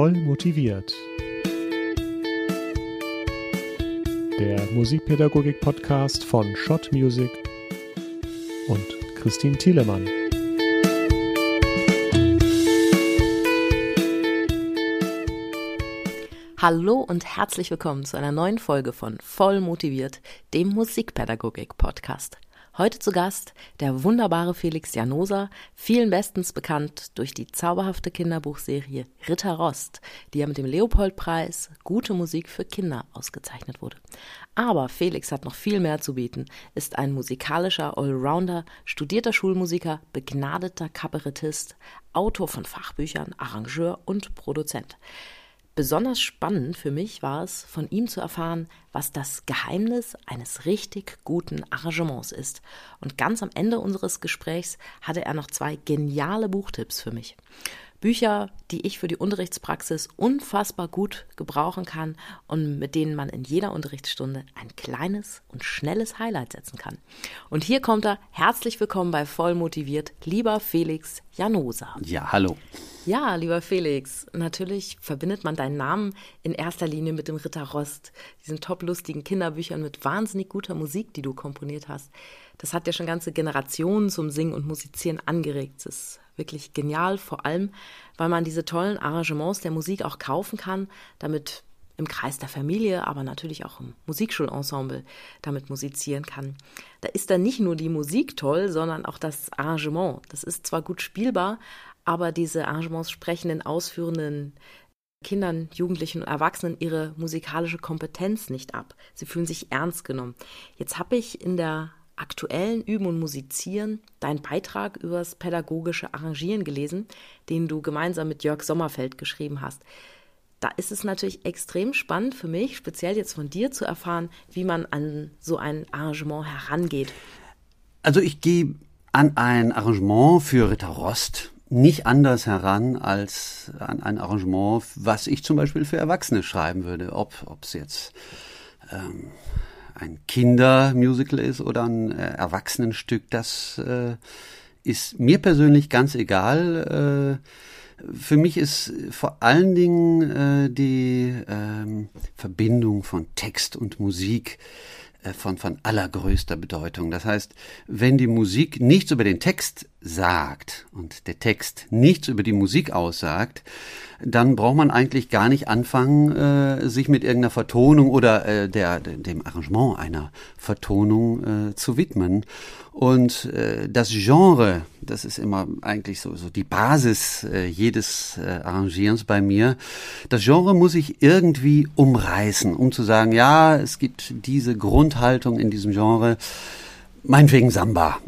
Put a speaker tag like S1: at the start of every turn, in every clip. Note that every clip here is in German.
S1: Voll motiviert. Der Musikpädagogik-Podcast von Schott Music und Christine Thielemann.
S2: Hallo und herzlich willkommen zu einer neuen Folge von Voll motiviert, dem Musikpädagogik-Podcast. Heute zu Gast der wunderbare Felix Janosa, vielen bestens bekannt durch die zauberhafte Kinderbuchserie Ritter Rost, die ja mit dem Leopoldpreis Gute Musik für Kinder ausgezeichnet wurde. Aber Felix hat noch viel mehr zu bieten, ist ein musikalischer Allrounder, studierter Schulmusiker, begnadeter Kabarettist, Autor von Fachbüchern, Arrangeur und Produzent. Besonders spannend für mich war es, von ihm zu erfahren, was das Geheimnis eines richtig guten Arrangements ist. Und ganz am Ende unseres Gesprächs hatte er noch zwei geniale Buchtipps für mich. Bücher, die ich für die Unterrichtspraxis unfassbar gut gebrauchen kann und mit denen man in jeder Unterrichtsstunde ein kleines und schnelles Highlight setzen kann. Und hier kommt er. Herzlich willkommen bei Voll motiviert, lieber Felix Janosa.
S3: Ja, hallo.
S2: Ja, lieber Felix, natürlich verbindet man deinen Namen in erster Linie mit dem Ritter Rost, diesen toplustigen Kinderbüchern mit wahnsinnig guter Musik, die du komponiert hast. Das hat ja schon ganze Generationen zum Singen und Musizieren angeregt. Das wirklich genial, vor allem, weil man diese tollen Arrangements der Musik auch kaufen kann, damit im Kreis der Familie, aber natürlich auch im Musikschulensemble damit musizieren kann. Da ist dann nicht nur die Musik toll, sondern auch das Arrangement. Das ist zwar gut spielbar, aber diese Arrangements sprechen den ausführenden Kindern, Jugendlichen und Erwachsenen ihre musikalische Kompetenz nicht ab. Sie fühlen sich ernst genommen. Jetzt habe ich in der aktuellen Üben und Musizieren deinen Beitrag übers pädagogische Arrangieren gelesen, den du gemeinsam mit Jörg Sommerfeld geschrieben hast. Da ist es natürlich extrem spannend für mich, speziell jetzt von dir zu erfahren, wie man an so ein Arrangement herangeht.
S3: Also ich gehe an ein Arrangement für Ritter Rost nicht anders heran als an ein Arrangement, was ich zum Beispiel für Erwachsene schreiben würde. Ob es jetzt ähm, ein Kindermusical ist oder ein äh, Erwachsenenstück, das äh, ist mir persönlich ganz egal. Äh, für mich ist vor allen Dingen äh, die ähm, Verbindung von Text und Musik äh, von, von allergrößter Bedeutung. Das heißt, wenn die Musik nichts über den Text sagt und der Text nichts über die Musik aussagt, dann braucht man eigentlich gar nicht anfangen, äh, sich mit irgendeiner Vertonung oder äh, der, dem Arrangement einer Vertonung äh, zu widmen. Und äh, das Genre, das ist immer eigentlich so, so die Basis äh, jedes äh, Arrangierens bei mir. Das Genre muss ich irgendwie umreißen, um zu sagen, ja, es gibt diese Grundhaltung in diesem Genre. Meinetwegen Samba.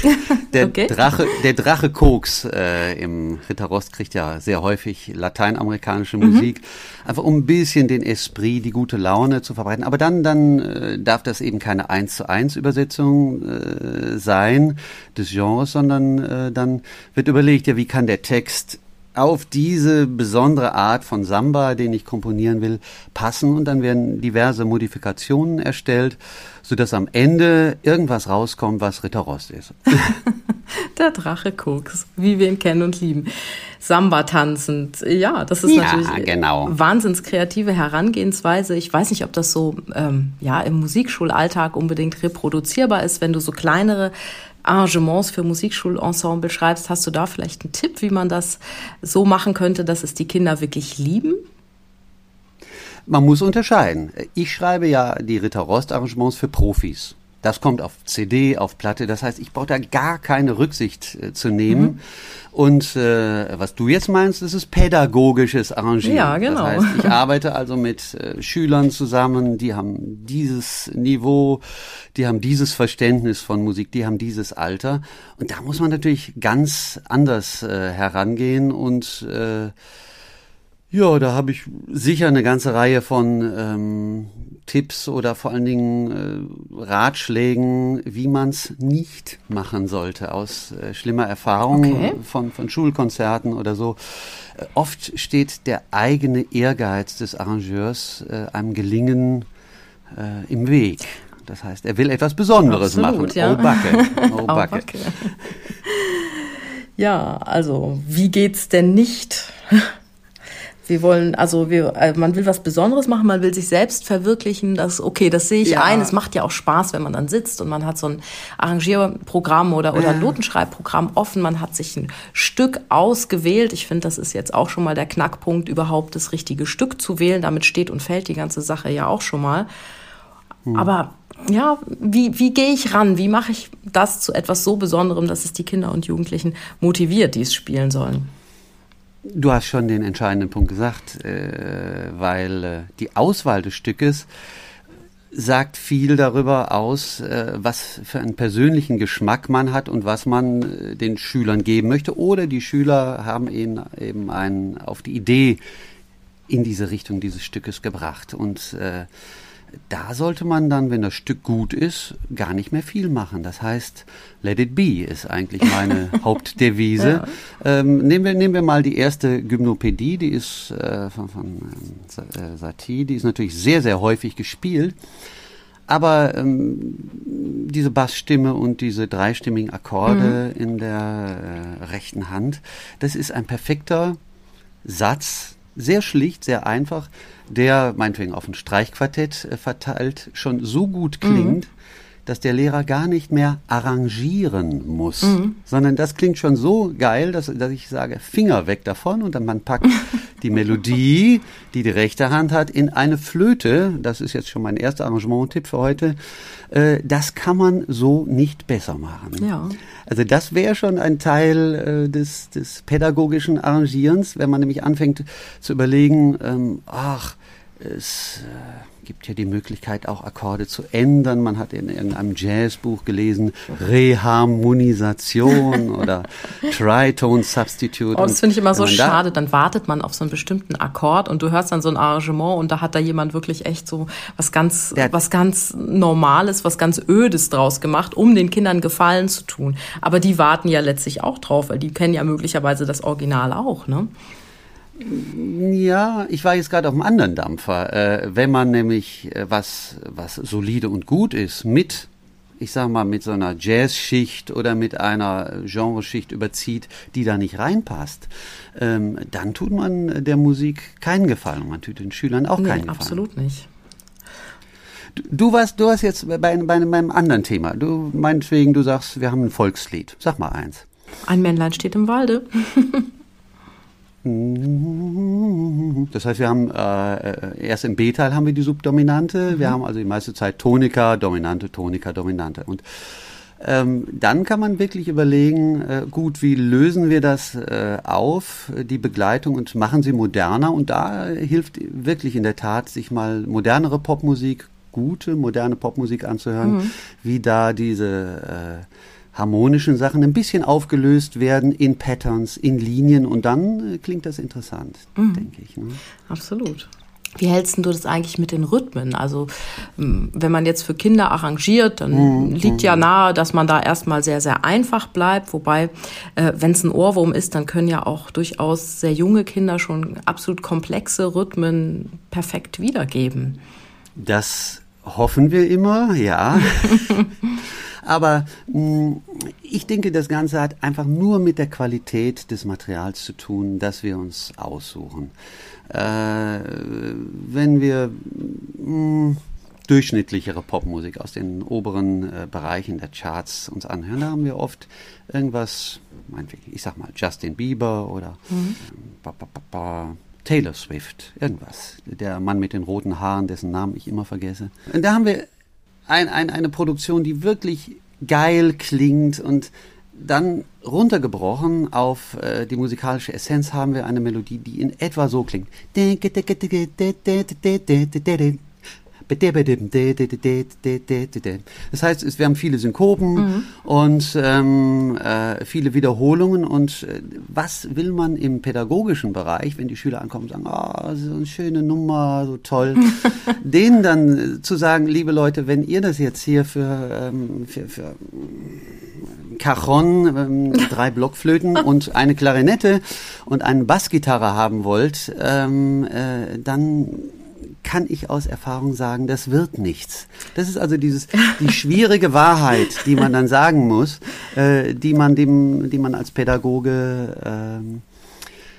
S3: der, okay. Drache, der Drache Koks äh, im Ritter Rost kriegt ja sehr häufig lateinamerikanische mhm. Musik, mhm. einfach um ein bisschen den Esprit, die gute Laune zu verbreiten. Aber dann, dann äh, darf das eben keine eins zu eins Übersetzung äh, sein des Genres, sondern äh, dann wird überlegt, ja, wie kann der Text auf diese besondere Art von Samba, den ich komponieren will, passen und dann werden diverse Modifikationen erstellt, so dass am Ende irgendwas rauskommt, was Ritter Rost ist.
S2: Der Drache Koks, wie wir ihn kennen und lieben. Samba tanzend, ja, das ist ja, natürlich genau. wahnsinns kreative Herangehensweise. Ich weiß nicht, ob das so ähm, ja im Musikschulalltag unbedingt reproduzierbar ist, wenn du so kleinere Arrangements für Musikschulensemble schreibst, hast du da vielleicht einen Tipp, wie man das so machen könnte, dass es die Kinder wirklich lieben?
S3: Man muss unterscheiden. Ich schreibe ja die Ritter Rost Arrangements für Profis. Das kommt auf CD, auf Platte. Das heißt, ich brauche da gar keine Rücksicht äh, zu nehmen. Mhm. Und äh, was du jetzt meinst, das ist pädagogisches Arrangieren.
S2: Ja, genau.
S3: Das heißt, ich arbeite also mit äh, Schülern zusammen, die haben dieses Niveau, die haben dieses Verständnis von Musik, die haben dieses Alter. Und da muss man natürlich ganz anders äh, herangehen und äh, ja, da habe ich sicher eine ganze Reihe von ähm, Tipps oder vor allen Dingen äh, Ratschlägen, wie man es nicht machen sollte aus äh, schlimmer Erfahrung okay. von, von Schulkonzerten oder so. Äh, oft steht der eigene Ehrgeiz des Arrangeurs äh, einem Gelingen äh, im Weg. Das heißt, er will etwas Besonderes Absolut, machen. Ja. Oh Backe.
S2: Oh Backe. oh Backe. Ja, also wie geht's denn nicht? Wir wollen, also wir, äh, man will was Besonderes machen, man will sich selbst verwirklichen. Das, okay, das sehe ich
S3: Ja.
S2: ein. Es macht ja auch Spaß, wenn man dann sitzt und man hat so ein Arrangierprogramm oder, oder ein Notenschreibprogramm offen. Man hat sich ein Stück ausgewählt. Ich finde, das ist jetzt auch schon mal der Knackpunkt, überhaupt das richtige Stück zu wählen. Damit steht und fällt die ganze Sache ja auch schon mal. Aber ja, wie, wie gehe ich ran? Wie mache ich das zu etwas so Besonderem, dass es die Kinder und Jugendlichen motiviert, die es spielen sollen?
S3: Du hast schon den entscheidenden Punkt gesagt, äh, weil äh, die Auswahl des Stückes sagt viel darüber aus, äh, was für einen persönlichen Geschmack man hat und was man äh, den Schülern geben möchte. Oder die Schüler haben ihn eben einen auf die Idee in diese Richtung dieses Stückes gebracht. Und äh, da sollte man dann, wenn das Stück gut ist, gar nicht mehr viel machen. Das heißt, let it be ist eigentlich meine Hauptdevise. Ähm, nehmen, wir, nehmen wir mal die erste Gymnopädie, die ist äh, von, von ähm, äh, Satie, die ist natürlich sehr, sehr häufig gespielt. Aber ähm, diese Bassstimme und diese dreistimmigen Akkorde in der äh, rechten Hand, das ist ein perfekter Satz, sehr schlicht, sehr einfach, der meinetwegen auf ein Streichquartett äh, verteilt schon so gut klingt, dass der Lehrer gar nicht mehr arrangieren muss, sondern das klingt schon so geil, dass, dass ich sage, Finger weg davon und dann man packt die Melodie, die die rechte Hand hat, in eine Flöte. Das ist jetzt schon mein erster Arrangement-Tipp für heute. Äh, das kann man so nicht besser machen.
S2: Ja.
S3: Also das wäre schon ein Teil äh, des, des pädagogischen Arrangierens, wenn man nämlich anfängt zu überlegen, ähm, ach, es äh, gibt ja die Möglichkeit, auch Akkorde zu ändern. Man hat in irgendeinem Jazzbuch gelesen, Reharmonisation oder Tritone Substitute.
S2: Oh, das finde ich immer so
S3: da-
S2: schade. Dann wartet man auf so einen bestimmten Akkord und du hörst dann so ein Arrangement und da hat da jemand wirklich echt so was ganz, was ganz Normales, was ganz Ödes draus gemacht, um den Kindern Gefallen zu tun. Aber die warten ja letztlich auch drauf, weil die kennen ja möglicherweise das Original auch, ne?
S3: Ja, ich war jetzt gerade auf einem anderen Dampfer. Äh, wenn man nämlich äh, was, was solide und gut ist, mit, ich sag mal, mit so einer Jazzschicht oder mit einer Genreschicht überzieht, die da nicht reinpasst, ähm, dann tut man der Musik keinen Gefallen. Man tut den Schülern auch
S2: Nee,
S3: keinen Gefallen.
S2: absolut nicht.
S3: Du, du warst, du warst jetzt bei, bei, bei einem anderen Thema. Du meinetwegen, du sagst, wir haben ein Volkslied. Sag mal eins.
S2: Ein Männlein steht im Walde.
S3: Das heißt, wir haben äh, erst im B-Teil haben wir die Subdominante, wir haben also die meiste Zeit Tonika, Dominante, Tonika, Dominante. Und ähm, dann kann man wirklich überlegen, äh, gut, wie lösen wir das äh, auf, die Begleitung und machen sie moderner. Und da hilft wirklich in der Tat, sich mal modernere Popmusik, gute moderne Popmusik anzuhören, wie da diese äh, harmonischen Sachen ein bisschen aufgelöst werden in Patterns, in Linien und dann äh, klingt das interessant, denke ich. Ne?
S2: Absolut. Wie hältst du das eigentlich mit den Rhythmen? Also, m, wenn man jetzt für Kinder arrangiert, dann liegt ja nahe, dass man da erstmal sehr, sehr einfach bleibt. Wobei, äh, wenn es ein Ohrwurm ist, dann können ja auch durchaus sehr junge Kinder schon absolut komplexe Rhythmen perfekt wiedergeben.
S3: Das hoffen wir immer, ja. Aber mh, ich denke, das Ganze hat einfach nur mit der Qualität des Materials zu tun, das wir uns aussuchen. Äh, wenn wir mh, durchschnittlichere Popmusik aus den oberen äh, Bereichen der Charts uns anhören, da haben wir oft irgendwas, ich sag mal Justin Bieber oder ähm, ba, ba, ba, Taylor Swift, irgendwas. Der Mann mit den roten Haaren, dessen Namen ich immer vergesse. Und da haben wir ein, ein, eine Produktion, die wirklich geil klingt und dann runtergebrochen auf äh, die musikalische Essenz haben wir eine Melodie, die in etwa so klingt. Das heißt, wir haben viele Synkopen und ähm, äh, viele Wiederholungen. Und äh, was will man im pädagogischen Bereich, wenn die Schüler ankommen und sagen, ah, so eine schöne Nummer, so toll, denen dann äh, zu sagen, liebe Leute, wenn ihr das jetzt hier für, ähm, für, für Cajon, ähm, drei Blockflöten und eine Klarinette und eine Bassgitarre haben wollt, ähm, äh, dann kann ich aus Erfahrung sagen, das wird nichts. Das ist also dieses die schwierige Wahrheit, die man dann sagen muss, äh, die man dem, die man als Pädagoge ähm,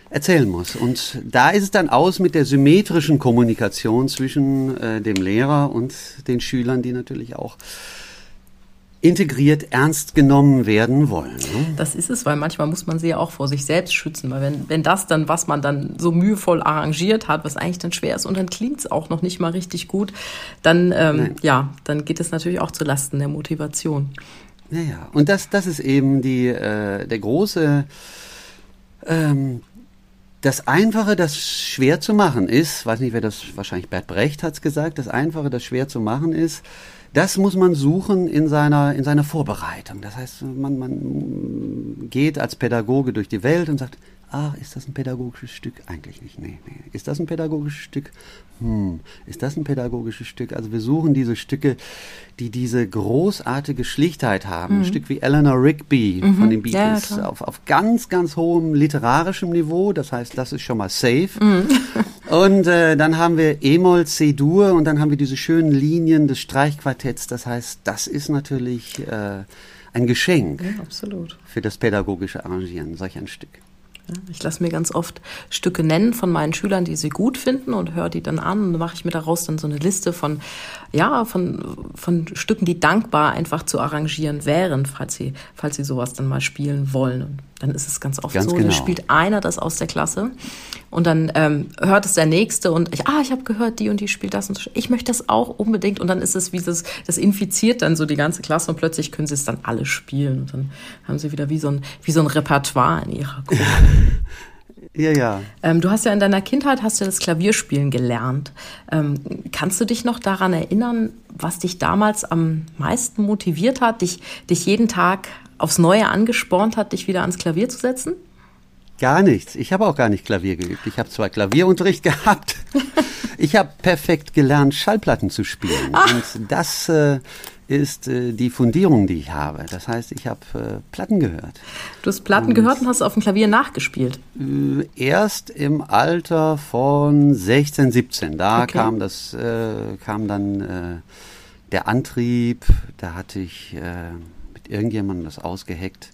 S3: erzählen muss. Und da ist es dann aus mit der symmetrischen Kommunikation zwischen äh, dem Lehrer und den Schülern, die natürlich auch integriert ernst genommen werden wollen. Ne?
S2: Das ist es, weil manchmal muss man sie ja auch vor sich selbst schützen, weil wenn, wenn das dann, was man dann so mühevoll arrangiert hat, was eigentlich dann schwer ist und dann klingt es auch noch nicht mal richtig gut, dann, ähm, ja, dann geht es natürlich auch zu Lasten der Motivation.
S3: Ja, ja. Und das, das ist eben die, äh, der große, ähm, das Einfache, das schwer zu machen ist, weiß nicht, wer das, wahrscheinlich Bert Brecht hat es gesagt, das Einfache, das schwer zu machen ist, das muss man suchen in seiner, in seiner Vorbereitung. Das heißt, man, man geht als Pädagoge durch die Welt und sagt, ah, ist das ein pädagogisches Stück? Eigentlich nicht, nee, nee. Ist das ein pädagogisches Stück? Hm, ist das ein pädagogisches Stück? Also wir suchen diese Stücke, die diese großartige Schlichtheit haben. Mhm. Ein Stück wie Eleanor Rigby mhm. von den Beatles ja, auf, auf ganz, ganz hohem literarischem Niveau. Das heißt, das ist schon mal safe. Mhm. Und äh, dann haben wir E-Moll, C-Dur und dann haben wir diese schönen Linien des Streichquartetts. Das heißt, das ist natürlich äh, ein Geschenk
S2: ja,
S3: für das pädagogische Arrangieren, solch ein Stück.
S2: Ich lasse mir ganz oft Stücke nennen von meinen Schülern, die sie gut finden und höre die dann an und mache ich mir daraus dann so eine Liste von, ja, von, von Stücken, die dankbar einfach zu arrangieren wären, falls sie, falls sie sowas dann mal spielen wollen. Und dann ist es ganz oft ganz so, genau. dann spielt einer das aus der Klasse und dann ähm, hört es der Nächste und ich, ah, ich habe gehört, die und die spielt das und so. Ich möchte das auch unbedingt und dann ist es wie das, das infiziert dann so die ganze Klasse und plötzlich können sie es dann alle spielen und dann haben sie wieder wie so ein, wie so ein Repertoire in ihrer Gruppe.
S3: Ja, ja.
S2: Ähm, du hast ja in deiner Kindheit hast du das Klavierspielen gelernt. Ähm, kannst du dich noch daran erinnern, was dich damals am meisten motiviert hat, dich, dich jeden Tag aufs Neue angespornt hat, dich wieder ans Klavier zu setzen?
S3: Gar nichts. Ich habe auch gar nicht Klavier geübt. Ich habe zwar Klavierunterricht gehabt. Ich habe perfekt gelernt, Schallplatten zu spielen. Ach. Und das äh, ist äh, die Fundierung, die ich habe. Das heißt, ich habe äh, Platten gehört.
S2: Du hast Platten und gehört und hast auf dem Klavier nachgespielt?
S3: Äh, erst im Alter von 16, 17. Da okay. kam das, äh, kam dann äh, der Antrieb. Da hatte ich mit irgendjemandem das ausgeheckt.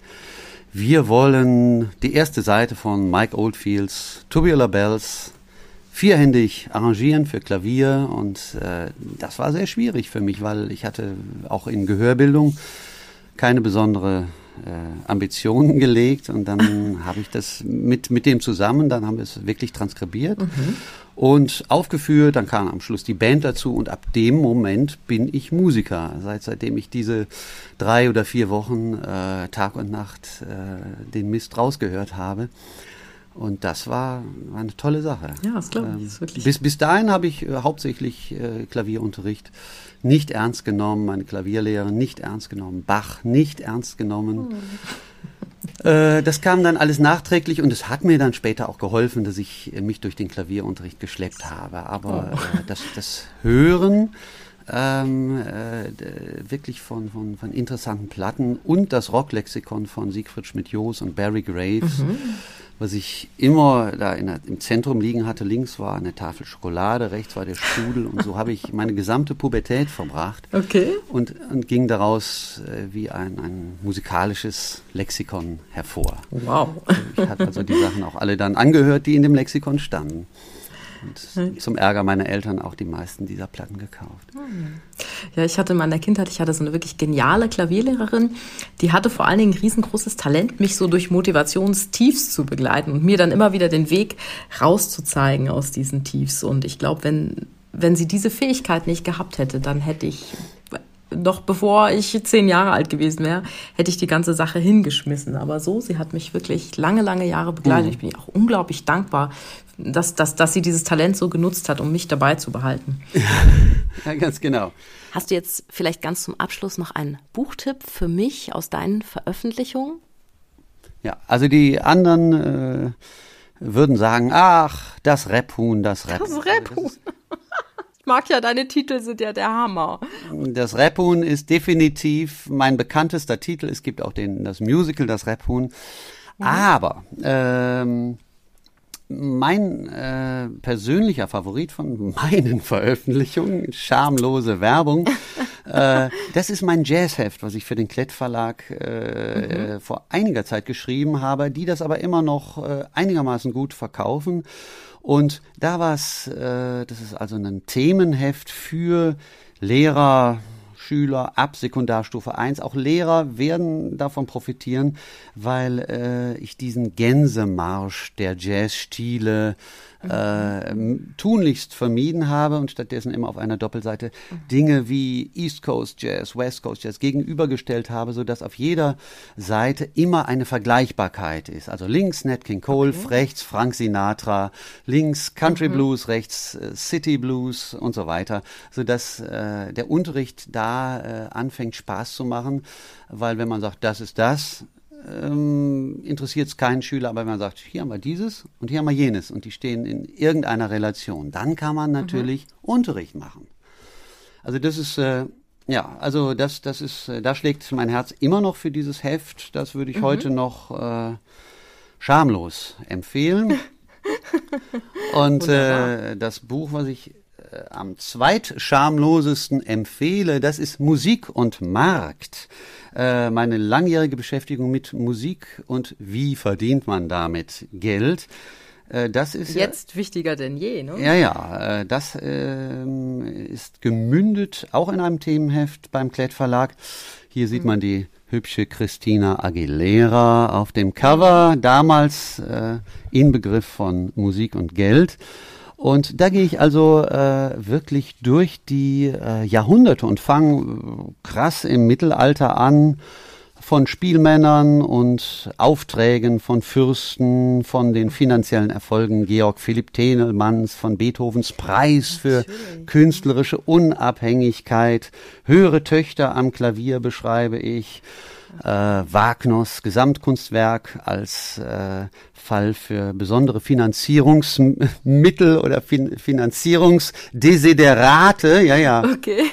S3: Wir wollen die erste Seite von Mike Oldfields Tubular Bells vierhändig arrangieren für Klavier und äh, das war sehr schwierig für mich, weil ich hatte auch in Gehörbildung keine besondere äh, Ambitionen gelegt und dann habe ich das mit, mit dem zusammen, dann haben wir es wirklich transkribiert mhm. Und aufgeführt, dann kam am Schluss die Band dazu und ab dem Moment bin ich Musiker, seit, seitdem ich diese drei oder vier Wochen äh, Tag und Nacht äh, den Mist rausgehört habe. Und das war, war eine tolle Sache.
S2: Ja, das glaube ich. Ähm,
S3: wirklich bis, bis dahin habe ich äh, hauptsächlich äh, Klavierunterricht nicht ernst genommen, meine Klavierlehrerin nicht ernst genommen, Bach nicht ernst genommen. Oh. Äh, das kam dann alles nachträglich und es hat mir dann später auch geholfen, dass ich mich durch den Klavierunterricht geschleppt habe. Aber oh. Äh, das, das Hören ähm, äh, wirklich von, von, von interessanten Platten und das Rocklexikon von Siegfried Schmidt-Joos und Barry Graves. Mhm was ich immer da in, im Zentrum liegen hatte. Links war eine Tafel Schokolade, rechts war der Strudel und so habe ich meine gesamte Pubertät verbracht.
S2: Okay.
S3: Und, und ging daraus äh, wie ein, ein musikalisches Lexikon hervor.
S2: Wow.
S3: Ich hatte also die Sachen auch alle dann angehört, die in dem Lexikon standen. Und zum Ärger meiner Eltern auch die meisten dieser Platten gekauft.
S2: Ja, ich hatte in meiner Kindheit, ich hatte so eine wirklich geniale Klavierlehrerin, die hatte vor allen Dingen ein riesengroßes Talent, mich so durch Motivationstiefs zu begleiten und mir dann immer wieder den Weg rauszuzeigen aus diesen Tiefs. Und ich glaube, wenn, wenn sie diese Fähigkeit nicht gehabt hätte, dann hätte ich noch bevor ich zehn Jahre alt gewesen wäre, hätte ich die ganze Sache hingeschmissen. Aber so, sie hat mich wirklich lange, lange Jahre begleitet. Mhm. Ich bin auch unglaublich dankbar, dass, dass, dass sie dieses Talent so genutzt hat, um mich dabei zu behalten.
S3: Ja, ganz genau.
S2: Hast du jetzt vielleicht ganz zum Abschluss noch einen Buchtipp für mich aus deinen Veröffentlichungen?
S3: Ja, also die anderen äh, würden sagen, ach, das Rebhuhn, das Rebhuhn.
S2: Das Rebhuhn. Ich mag ja, deine Titel sind ja der Hammer.
S3: Das Rebhuhn ist definitiv mein bekanntester Titel. Es gibt auch den, das Musical, das Rebhuhn. Mhm. Aber ähm, mein äh, persönlicher Favorit von meinen Veröffentlichungen, schamlose Werbung, äh, das ist mein Jazzheft, was ich für den Klett Verlag äh, mhm. vor einiger Zeit geschrieben habe, die das aber immer noch äh, einigermaßen gut verkaufen. Und da war es, äh, das ist also ein Themenheft für Lehrer, Schüler ab Sekundarstufe 1, auch Lehrer werden davon profitieren, weil äh, ich diesen Gänsemarsch der Jazzstile äh, tunlichst vermieden habe und stattdessen immer auf einer Doppelseite Dinge wie East Coast Jazz, West Coast Jazz gegenübergestellt habe, so dass auf jeder Seite immer eine Vergleichbarkeit ist. Also links Nat King Cole, okay. rechts Frank Sinatra, links Country mhm. Blues, rechts äh, City Blues und so weiter, so dass äh, der Unterricht da äh, anfängt Spaß zu machen, weil wenn man sagt, das ist das, ähm, interessiert es keinen Schüler, aber wenn man sagt, hier haben wir dieses und hier haben wir jenes und die stehen in irgendeiner Relation, dann kann man natürlich mhm. Unterricht machen. Also das ist äh, ja, also das das ist äh, da schlägt mein Herz immer noch für dieses Heft. Das würde ich mhm. heute noch äh, schamlos empfehlen. und äh, das Buch, was ich am zweitschamlosesten empfehle, das ist Musik und Markt äh, meine langjährige Beschäftigung mit Musik und wie verdient man damit Geld.
S2: Äh, das ist jetzt ja, wichtiger denn je, ne?
S3: Ja, ja, äh, das äh, ist gemündet auch in einem Themenheft beim Klett Verlag. Hier sieht mhm. man die hübsche Christina Aguilera auf dem Cover, damals äh, Inbegriff von Musik und Geld. Und da gehe ich also äh, wirklich durch die äh, Jahrhunderte und fange krass im Mittelalter an von Spielmännern und Aufträgen von Fürsten, von den finanziellen Erfolgen Georg Philipp Tenelmanns, von Beethovens Preis für künstlerische Unabhängigkeit, höhere Töchter am Klavier beschreibe ich, äh, Wagners Gesamtkunstwerk als äh, Fall für besondere Finanzierungsmittel oder fin Finanzierungsdesiderate. Ja, ja.
S2: Okay.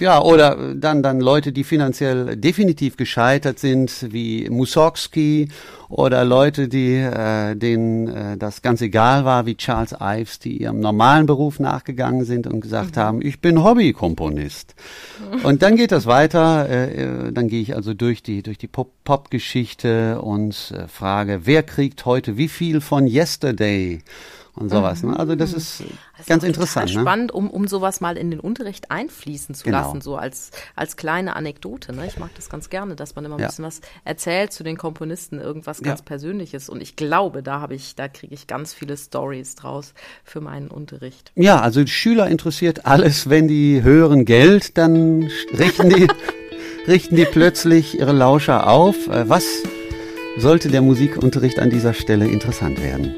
S3: Ja, oder dann, dann Leute, die finanziell definitiv gescheitert sind, wie Mussorgsky oder Leute, die äh, denen äh, das ganz egal war, wie Charles Ives, die ihrem normalen Beruf nachgegangen sind und gesagt mhm. haben, ich bin Hobbykomponist. Und dann geht das weiter, äh, äh, dann gehe ich also durch die durch die Pop-Geschichte -Pop und äh, frage, wer kriegt heute wie viel von Yesterday? Und sowas. Ne? Also das mhm. ist das ganz ist interessant.
S2: Ne? Spannend, um, um sowas mal in den Unterricht einfließen zu genau. lassen, so als, als kleine Anekdote. Ne? Ich mag das ganz gerne, dass man immer ein ja. bisschen was erzählt zu den Komponisten, irgendwas ganz ja. Persönliches. Und ich glaube, da habe ich, da kriege ich ganz viele Stories draus für meinen Unterricht.
S3: Ja, also die Schüler interessiert alles, wenn die hören Geld, dann richten die, richten die plötzlich ihre Lauscher auf. Äh, was sollte der Musikunterricht an dieser Stelle interessant werden?